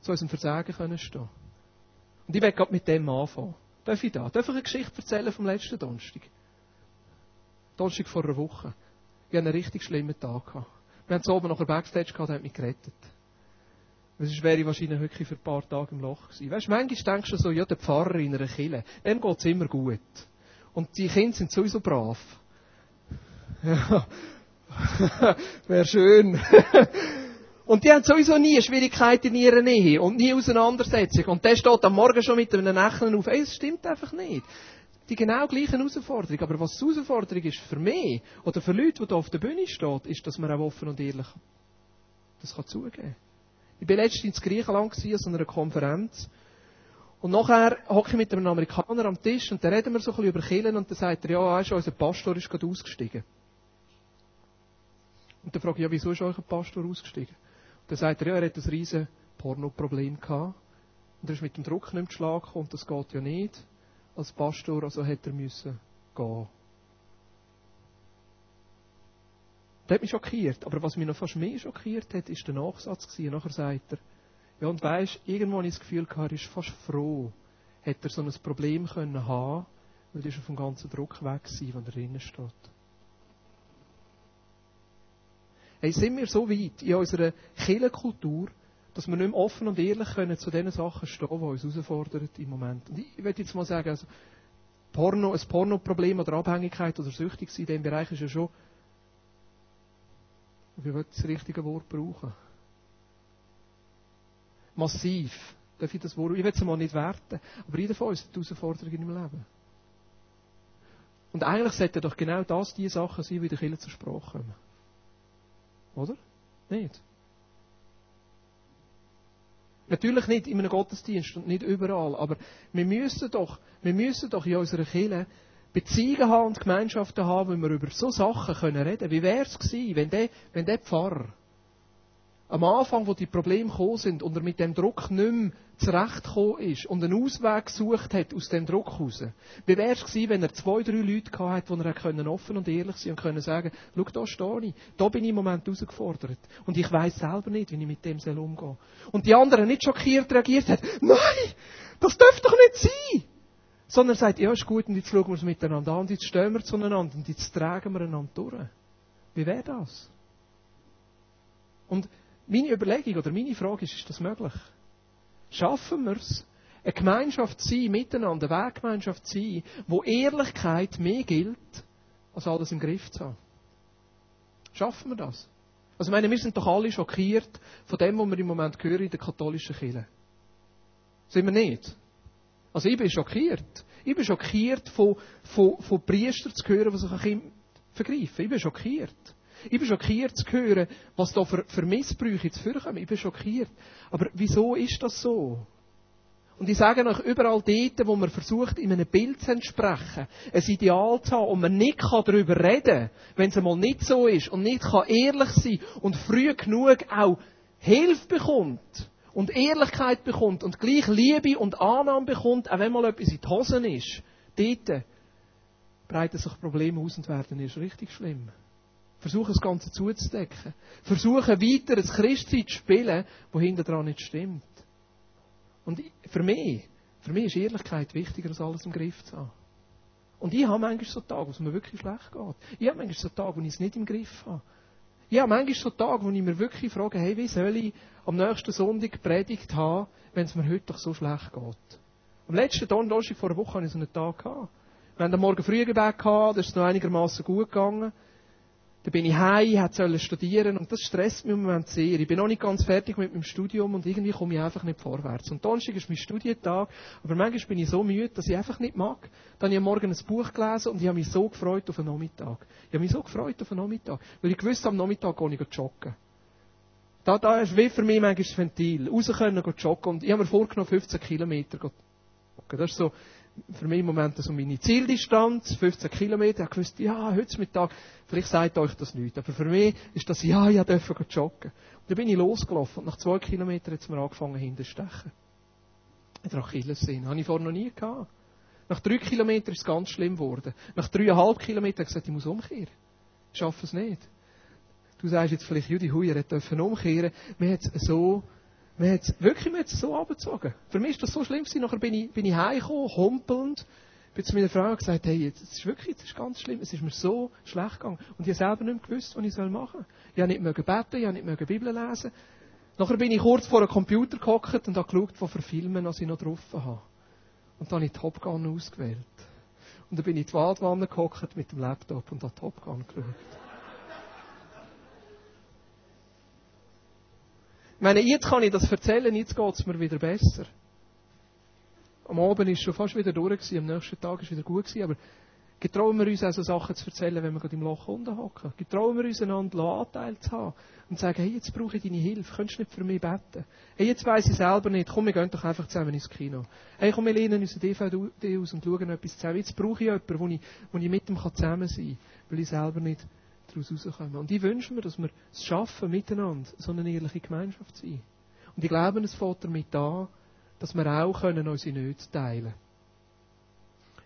Zu unserem Versagen können stehen. Und ich werde gerade mit dem anfangen. Darf ich da? Darf ich eine Geschichte erzählen vom letzten Donnerstag? Donnerstag vor einer Woche. Ich hatte einen richtig schlimmen Tag. Wir haben es oben nachher Backstage gehabt, hat mich gerettet. Sonst wäre ich wahrscheinlich wirklich für ein paar Tage im Loch gewesen. Weißt du, manchmal denkst du so, ja, der Pfarrer in einer Kille, dem geht es immer gut. Und die Kinder sind sowieso brav. Ja. wäre schön. und die haben sowieso nie Schwierigkeiten in ihrer Nähe und nie Auseinandersetzung. Und der steht am Morgen schon mit einem Lächeln auf. Ey, das stimmt einfach nicht die genau gleichen Herausforderungen. Aber was die Herausforderung ist für mich oder für Leute, die hier auf der Bühne stehen, ist, dass man auch offen und ehrlich das kann zugeben Ich war letztens in Griechenland an so einer Konferenz. Und nachher hocke ich mit einem Amerikaner am Tisch und dann reden wir so ein bisschen über Killen und dann sagt er, ja, weißt du, unser Pastor ist gerade ausgestiegen. Und dann frage ich, ja, wieso ist euer Pastor ausgestiegen? Dann sagt er, ja, er hat ein riesen Pornoproblem gehabt. Und er ist mit dem Druck nicht geschlagen und das geht ja nicht als Pastor, also hätte er müssen gehen. Das hat mich schockiert. Aber was mich noch fast mehr schockiert hat, ist der Nachsatz gewesen. Nachher sagt er, ja, und weisst, irgendwo habe ich das Gefühl gehabt, er ist fast froh, hätte er so ein Problem können haben, weil er schon vom ganzen Druck weg war, wenn er drinnen steht. Hey, sind wir so weit in unserer Kirchenkultur, dass wir nicht mehr offen und ehrlich können zu den Sachen stehen, die uns herausfordern im Moment. Und ich würde jetzt mal sagen, also Porno, ein Pornoproblem oder Abhängigkeit oder süchtig sein in diesem Bereich ist ja schon, wie will das richtige Wort brauchen? Massiv. Darf ich das Wort, ich will es mal nicht werten, aber jeder von uns hat Herausforderungen im Leben. Und eigentlich sollten doch genau das die Sachen sein, die in der Kirche zur Sprache kommen. Oder? Nicht? Natürlich nicht in einem Gottesdienst und nicht überall, aber wir müssen doch, wir müssen doch in unserer Kirche Beziehungen haben und Gemeinschaften haben, wo wir über so Sachen können reden. Wie wäre es gewesen, wenn der, wenn der Pfarrer am Anfang, wo die Probleme gekommen sind und er mit dem Druck nicht mehr zurechtgekommen ist und einen Ausweg gesucht hat aus dem Druck raus. Wie wäre es gewesen, wenn er zwei, drei Leute gehabt hätte, die er offen und ehrlich sein und können sagen, schau, da stehe ich, da bin ich im Moment herausgefordert und ich weiß selber nicht, wie ich mit dem soll umgehen Und die anderen nicht schockiert reagiert hat, nein, das darf doch nicht sein! Sondern sagt, ja, ist gut, und jetzt schauen wir es miteinander an, und jetzt stehen wir zueinander, und jetzt tragen wir einander durch. Wie wäre das? Und meine Überlegung oder meine Frage ist, ist das möglich? Schaffen wir es, eine Gemeinschaft zu sein, miteinander, eine Weggemeinschaft zu sein, wo Ehrlichkeit mehr gilt, als alles im Griff zu haben? Schaffen wir das? Also ich meine, wir sind doch alle schockiert von dem, was wir im Moment hören in der katholischen Kirche. Sind wir nicht? Also ich bin schockiert. Ich bin schockiert von, von, von Priestern zu hören, die sich an Kind vergreifen. Ich bin schockiert. Ich bin schockiert zu hören, was da für, für Missbrüche zu vorkommen. Ich bin schockiert. Aber wieso ist das so? Und ich sage euch, überall dort, wo man versucht, in einem Bild zu entsprechen, ein Ideal zu haben und man nicht darüber reden kann, wenn es einmal nicht so ist und nicht kann ehrlich sein und früh genug auch Hilfe bekommt und Ehrlichkeit bekommt und gleich Liebe und Annahme bekommt, auch wenn mal etwas in die Hosen ist, dort breiten sich Probleme aus und werden erst richtig schlimm. Versuchen das Ganze zuzudecken. Versuchen weiter ein Christsein zu spielen, wo hinter dran nicht stimmt. Und für mich, für mich ist Ehrlichkeit wichtiger als alles im Griff zu haben. Und ich habe manchmal so Tage, wo es mir wirklich schlecht geht. Ich habe manchmal so Tage, wo ich es nicht im Griff habe. Ich habe manchmal so Tage, wo ich mir wirklich frage, hey, wie soll ich am nächsten Sonntag Predigt haben, wenn es mir heute doch so schlecht geht? Am letzten Donnerstag vor einer Woche hatte ich so einen Tag gehabt. Wir haben am Morgen früh Gebet gehabt, das ist noch einigermaßen gut gegangen. Dann bin ich heim, sollte studieren und das stresst mich im Moment sehr. Ich bin noch nicht ganz fertig mit meinem Studium und irgendwie komme ich einfach nicht vorwärts. Und Donnerstag ist mein Studientag, aber manchmal bin ich so müde, dass ich einfach nicht mag. Dann habe ich am Morgen ein Buch gelesen und ich habe mich so gefreut auf den Nachmittag. Ich habe mich so gefreut auf den Nachmittag, weil ich gewusst am Nachmittag gehe ich joggen. Da, da ist wie für mich manchmal das Ventil. Raus können joggen und ich habe mir vorgenommen, 15 Kilometer zu joggen. Das ist so, für mich im Moment so meine Zieldistanz, 15 Kilometer. Ich gewusst, ja, heute Mittag, vielleicht sagt euch das nicht. Aber für mich ist das, ja, ich durfte joggen. Und dann bin ich losgelaufen und nach zwei Kilometern hat es mir angefangen hinterstechen. In der Achillessehne. Habe ich vorher noch nie gehabt. Nach drei Kilometern ist es ganz schlimm geworden. Nach dreieinhalb Kilometern habe ich gesagt, ich muss umkehren. Ich schaffe es nicht. Du sagst jetzt vielleicht, Judy Huyer hätte umkehren. Mir hat es so wir haben wirklich wir so abgezogen. Für mich ist das so schlimm gewesen. Nachher bin ich, bin ich heimgekommen, humpelnd. Bin zu meiner Frau gesagt, hey, jetzt, das ist wirklich, das ist ganz schlimm. Es ist mir so schlecht gegangen. Und ich habe selber nicht gewusst, was ich machen soll. Ich habe nicht mehr beten, ich habe nicht mehr Bibel lesen. Nachher bin ich kurz vor einem Computer gehockt und habe geschaut, was für Filme ich noch drauf habe. Und dann habe ich Top Gun ausgewählt. Und dann bin ich in die Waldwanne gehockt mit dem Laptop und habe Top Gun geschaut. Ich meine, jetzt kann ich das erzählen, jetzt geht es mir wieder besser. Am Abend war es schon fast wieder durch, gewesen, am nächsten Tag war es wieder gut, gewesen, aber getrauen wir uns also Sachen zu erzählen, wenn wir gerade im Loch unten hocken. Getrauen wir uns einander Anteil zu haben und sagen, hey, jetzt brauche ich deine Hilfe, könntest du nicht für mich beten? Hey, jetzt weiss ich selber nicht, komm, wir gehen doch einfach zusammen ins Kino. Hey, komm, wir lehnen unsere DVD aus und schauen etwas zusammen. Jetzt brauche ich jemanden, wo ich, wo ich mit ihm zusammen sein kann, weil ich selber nicht daraus rauskommen. Und ich wünsche mir, dass wir es schaffen, miteinander so eine ehrliche Gemeinschaft zu sein. Und ich glaube, es fängt damit an, dass wir auch können unsere Nöte teilen können.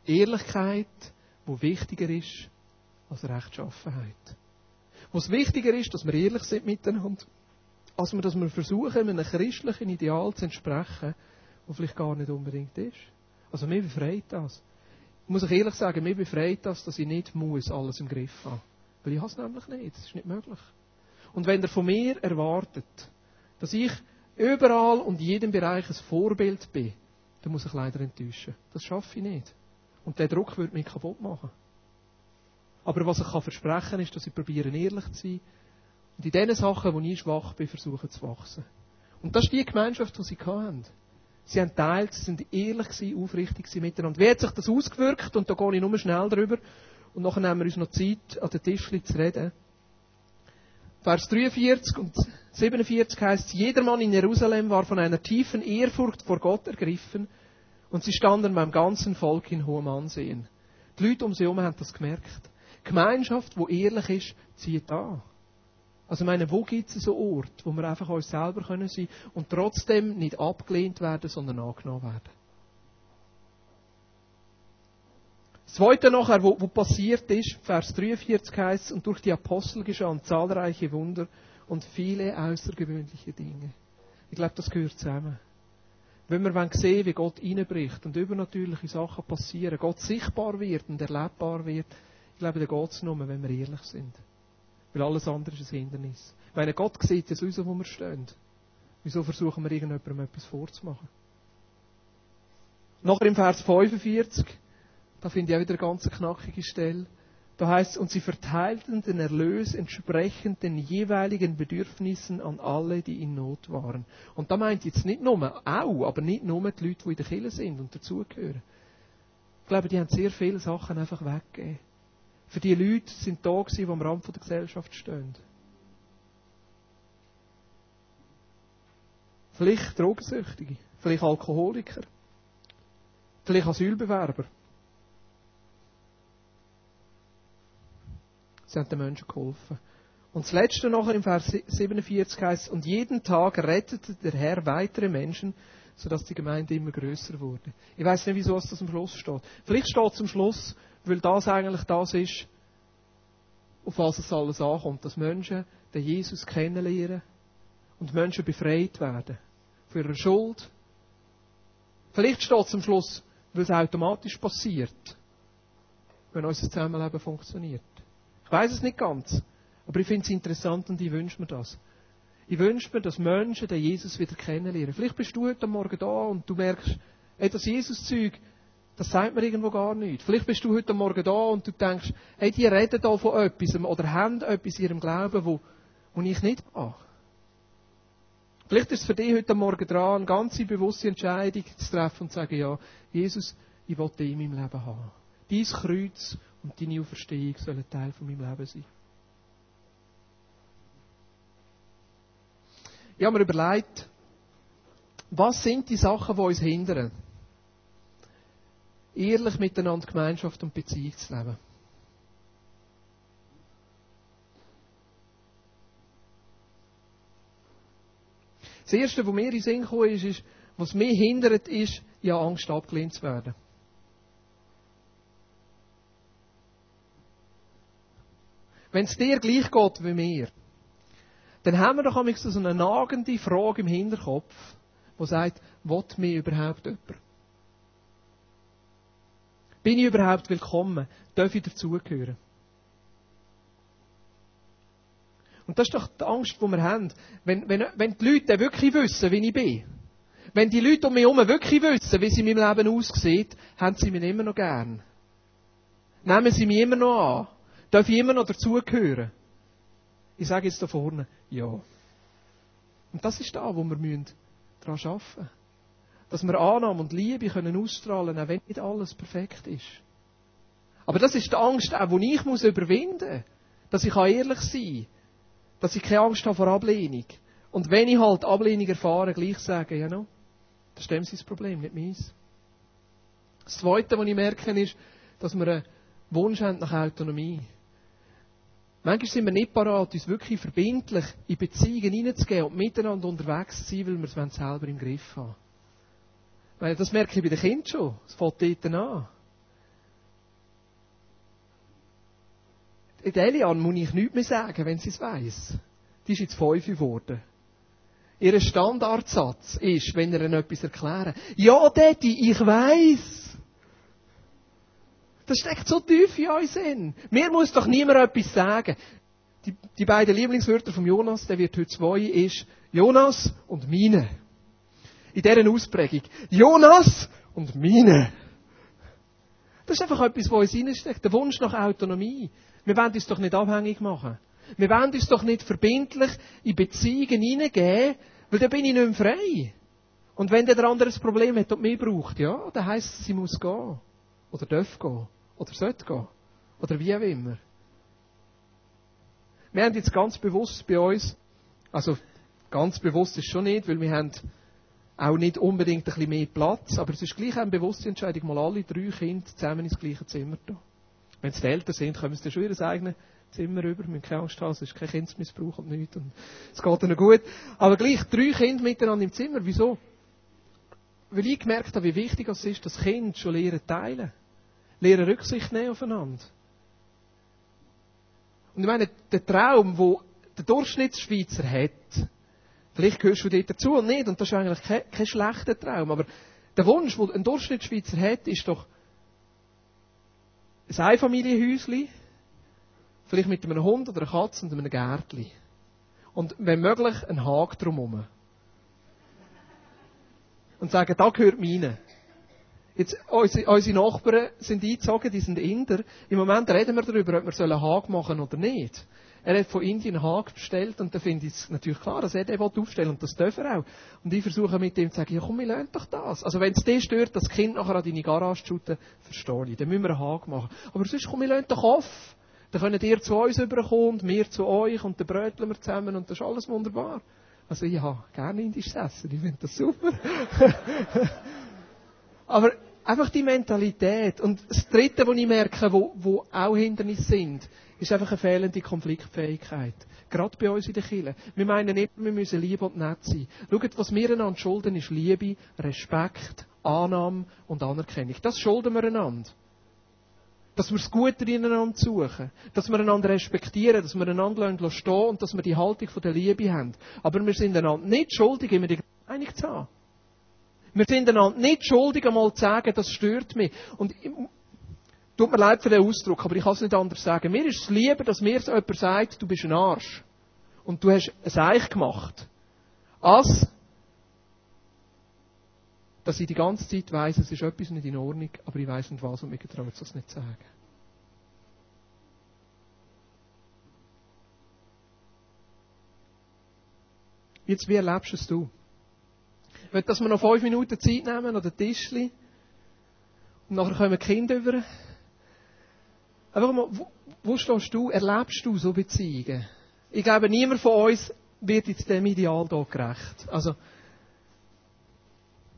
Ehrlichkeit, wo wichtiger ist als Rechtschaffenheit. Wo es wichtiger ist, dass wir ehrlich sind miteinander, als dass wir versuchen, einem christlichen Ideal zu entsprechen, das vielleicht gar nicht unbedingt ist. Also mir befreit das. Ich muss euch ehrlich sagen, mir befreit das, dass ich nicht muss alles im Griff haben. Weil ich habe es nämlich nicht. Das ist nicht möglich. Und wenn er von mir erwartet, dass ich überall und in jedem Bereich ein Vorbild bin, dann muss ich leider enttäuschen. Das schaffe ich nicht. Und der Druck wird mich kaputt machen. Aber was ich kann versprechen ist, dass ich probiere, ehrlich zu sein und in den Sachen, wo ich schwach bin, versuche zu wachsen. Und das ist die Gemeinschaft, die sie hatten. Sie haben teilt, sie sind ehrlich gewesen, aufrichtig gewesen miteinander. Wie hat sich das ausgewirkt? Und da gehe ich nur schnell drüber. Und nachher nehmen wir uns noch Zeit, an den Tisch zu reden. Vers 43 und 47 heißt, jedermann in Jerusalem war von einer tiefen Ehrfurcht vor Gott ergriffen und sie standen beim ganzen Volk in hohem Ansehen. Die Leute um sie herum haben das gemerkt. Gemeinschaft, wo ehrlich ist, zieht an. Also ich meine, wo gibt es so Ort, wo wir einfach uns selber können sein und trotzdem nicht abgelehnt werden, sondern angenommen werden? Das Zweite nachher, wo, wo passiert ist, Vers 43 heißt, und durch die Apostel geschahen zahlreiche Wunder und viele außergewöhnliche Dinge. Ich glaube, das gehört zusammen. Wenn wir sehen wie Gott reinbricht und übernatürliche Sachen passieren, Gott sichtbar wird und erlebbar wird, ich glaube, dann geht es nur, wenn wir ehrlich sind. Weil alles andere ist ein Hindernis. Meine, Gott sieht ja uns, wo wir stehen. Wieso versuchen wir irgendjemandem etwas vorzumachen? Nachher im Vers 45, da finde ich auch wieder eine ganz knackige Stelle. Da heißt und sie verteilten den Erlös entsprechend den jeweiligen Bedürfnissen an alle, die in Not waren. Und da meint jetzt nicht nur, auch, aber nicht nur die Leute, die in der Kirche sind und dazugehören. Ich glaube, die haben sehr viele Sachen einfach weggegeben. Für die Leute sind da gewesen, die am Rand der Gesellschaft stehen. Vielleicht Drogensüchtige, vielleicht Alkoholiker, vielleicht Asylbewerber. Sie haben den Menschen geholfen. Und das letzte nachher im Vers 47 heißt, und jeden Tag rettete der Herr weitere Menschen, sodass die Gemeinde immer größer wurde. Ich weiß nicht, wieso das am Schluss steht. Vielleicht steht es am Schluss, weil das eigentlich das ist, auf was es alles ankommt, dass Menschen den Jesus kennenlernen und Menschen befreit werden von ihrer Schuld. Vielleicht steht es am Schluss, weil es automatisch passiert, wenn unser Zusammenleben funktioniert. Ich weiß es nicht ganz, aber ich finde es interessant und ich wünsche mir das. Ich wünsche mir, dass Menschen den Jesus wieder kennenlernen. Vielleicht bist du heute Morgen da und du merkst, hey, das Jesus-Zeug, das sagt mir irgendwo gar nicht. Vielleicht bist du heute Morgen da und du denkst, hey, die reden da von etwas oder haben etwas in ihrem Glauben, wo, wo ich nicht habe. Vielleicht ist es für dich heute Morgen dran, eine ganz bewusste Entscheidung zu treffen und zu sagen, ja, Jesus, ich will dich in meinem Leben haben. Dein Kreuz und deine Auferstehung sollen Teil von meinem Leben sein. Ich habe mir überlegt, was sind die Sachen, die uns hindern, ehrlich miteinander Gemeinschaft und Beziehung zu leben. Das Erste, was mir in den Sinn ist, ist, was mich hindert, ist, ja Angst abgelehnt zu werden. Wenn es dir gleich geht wie mir, dann haben wir doch so eine nagende Frage im Hinterkopf, die sagt, will mir überhaupt jemand? Bin ich überhaupt willkommen? Darf ich dazugehören? Und das ist doch die Angst, die wir haben. Wenn, wenn, wenn die Leute wirklich wissen, wie ich bin, wenn die Leute um mich herum wirklich wissen, wie sie in meinem Leben aussieht, haben sie mich immer noch gern. Nehmen sie mich immer noch an. Darf ich immer noch dazugehören? Ich sage jetzt da vorne, ja. Und das ist da, wo wir daran arbeiten müssen. Dass wir Annahme und Liebe können ausstrahlen auch wenn nicht alles perfekt ist. Aber das ist die Angst, auch die ich muss überwinden muss. Dass ich ehrlich sein kann. Dass ich keine Angst habe vor Ablehnung. Und wenn ich halt Ablehnung erfahre, gleich sagen, ja no, das ist dem sein Problem, nicht meins. Das Zweite, was ich merke, ist, dass wir einen Wunsch haben nach Autonomie. Manchmal sind wir nicht parat, uns wirklich verbindlich in Beziehungen hineinzugehen und miteinander unterwegs zu sein, weil wir es selber im Griff haben. Weil das merke ich bei den Kindern schon. Es fängt dort an. Der Elian muss ich nichts mehr sagen, wenn sie es weiss. Die ist jetzt fünf geworden. Ihr Standardsatz ist, wenn ihr ihnen etwas erklären, ja, Daddy, ich weiss. Das steckt so tief in uns in. Mir muss doch niemand etwas sagen. Die, die beiden Lieblingswörter von Jonas, der wird heute zwei, ist Jonas und meine. In deren Ausprägung. Jonas und meine. Das ist einfach etwas, was uns reinsteckt. Der Wunsch nach Autonomie. Wir wollen uns doch nicht abhängig machen. Wir wollen uns doch nicht verbindlich in Beziehungen hineingeben, weil dann bin ich nicht mehr frei. Und wenn der andere ein Problem hat und mich braucht, ja, dann heisst es, sie muss gehen. Oder darf gehen. Oder sollte gehen. Oder wie auch immer. Wir haben jetzt ganz bewusst bei uns, also ganz bewusst ist schon nicht, weil wir haben auch nicht unbedingt ein bisschen mehr Platz, aber es ist gleich eine bewusste Entscheidung, mal alle drei Kinder zusammen ins gleiche Zimmer da. Wenn sie älter sind, kommen sie dann schon ihr eigenes Zimmer rüber, müssen keine Angst haben, es ist kein Kindsmissbrauch und nichts. Und es geht ihnen gut. Aber gleich drei Kinder miteinander im Zimmer. Wieso? Weil ich gemerkt habe, wie wichtig es ist, dass Kinder schon lernen teilen. Lernen Rücksicht nehmen aufeinander. Und ich meine, der Traum, wo der Durchschnittsschweizer hat, vielleicht gehörst du dort dazu und nicht, und das ist eigentlich kein, kein schlechter Traum, aber der Wunsch, den ein Durchschnittsschweizer hat, ist doch ein Einfamilienhäuschen, vielleicht mit einem Hund oder einer Katze und einem Gärtchen. Und wenn möglich, ein Haken drumherum. Und sagen, da gehört meine. Jetzt, unsere, unsere Nachbarn sind eingezogen, die sind Inder. Im Moment reden wir darüber, ob wir Haken machen oder nicht. Er hat von Indien einen Haken bestellt und da finde ich es natürlich klar, dass er den aufstellen und das darf er auch. Und ich versuche mit ihm zu sagen, ja komm, wir lernen doch das. Also wenn es dir stört, das Kind nachher an deine Garage shooten, verstehe ich. Dann müssen wir einen Haken machen. Aber sonst komm, wir lernen doch auf. Dann können ihr zu uns überkommen und wir zu euch und dann bröteln wir zusammen und das ist alles wunderbar. Also ich habe gerne indisches Essen, ich finde das super. Aber einfach die Mentalität. Und das Dritte, was ich merke, wo, wo auch Hindernisse sind, ist einfach eine fehlende Konfliktfähigkeit. Gerade bei uns in der Kirche. Wir meinen nicht, wir müssen lieb und nett sein. Schaut, was wir einander schulden, ist Liebe, Respekt, Annahme und Anerkennung. Das schulden wir einander. Dass wir das Gute ineinander suchen. Dass wir einander respektieren, dass wir einander stehen und dass wir die Haltung der Liebe haben. Aber wir sind einander nicht schuldig, immer die Meinung zu haben. Wir sind einander nicht schuldig, einmal zu sagen, das stört mich. Und tut mir leid für den Ausdruck, aber ich kann es nicht anders sagen. Mir ist es lieber, dass mir jemand sagt, du bist ein Arsch. Und du hast ein Eich gemacht. Als, dass ich die ganze Zeit weiss, es ist etwas nicht in Ordnung, aber ich weiss nicht was und mir getraut es das nicht zu sagen. Jetzt, wie erlebst es du? Ich will, dass wir noch fünf Minuten Zeit nehmen oder Tischli. Und nachher kommen die Kinder über. Einfach mal, wo, wo stehst du, erlebst du so Beziehungen? Ich glaube, niemand von uns wird jetzt dem Ideal hier gerecht. Also,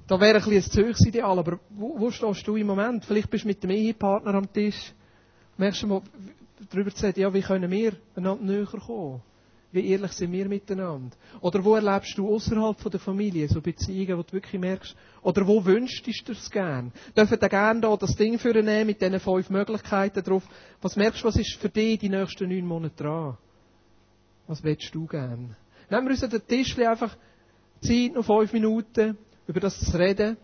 da wäre ein bisschen ein Zeugs Ideal, aber wo, wo stehst du im Moment? Vielleicht bist du mit dem Ehepartner am Tisch, merkst du mal, darüber zu sagen, ja, wie können wir einander näher kommen? Wie ehrlich sind wir miteinander? Oder wo erlebst du außerhalb der Familie so Beziehungen, wo du wirklich merkst, oder wo wünschst du es gern? Dürfen da gerne da das Ding nehmen mit diesen fünf Möglichkeiten drauf? Was merkst du, was ist für dich die nächsten neun Monate dran? Was willst du gern? Nehmen wir uns an den Tisch einfach Zeit, noch fünf Minuten, über das zu reden.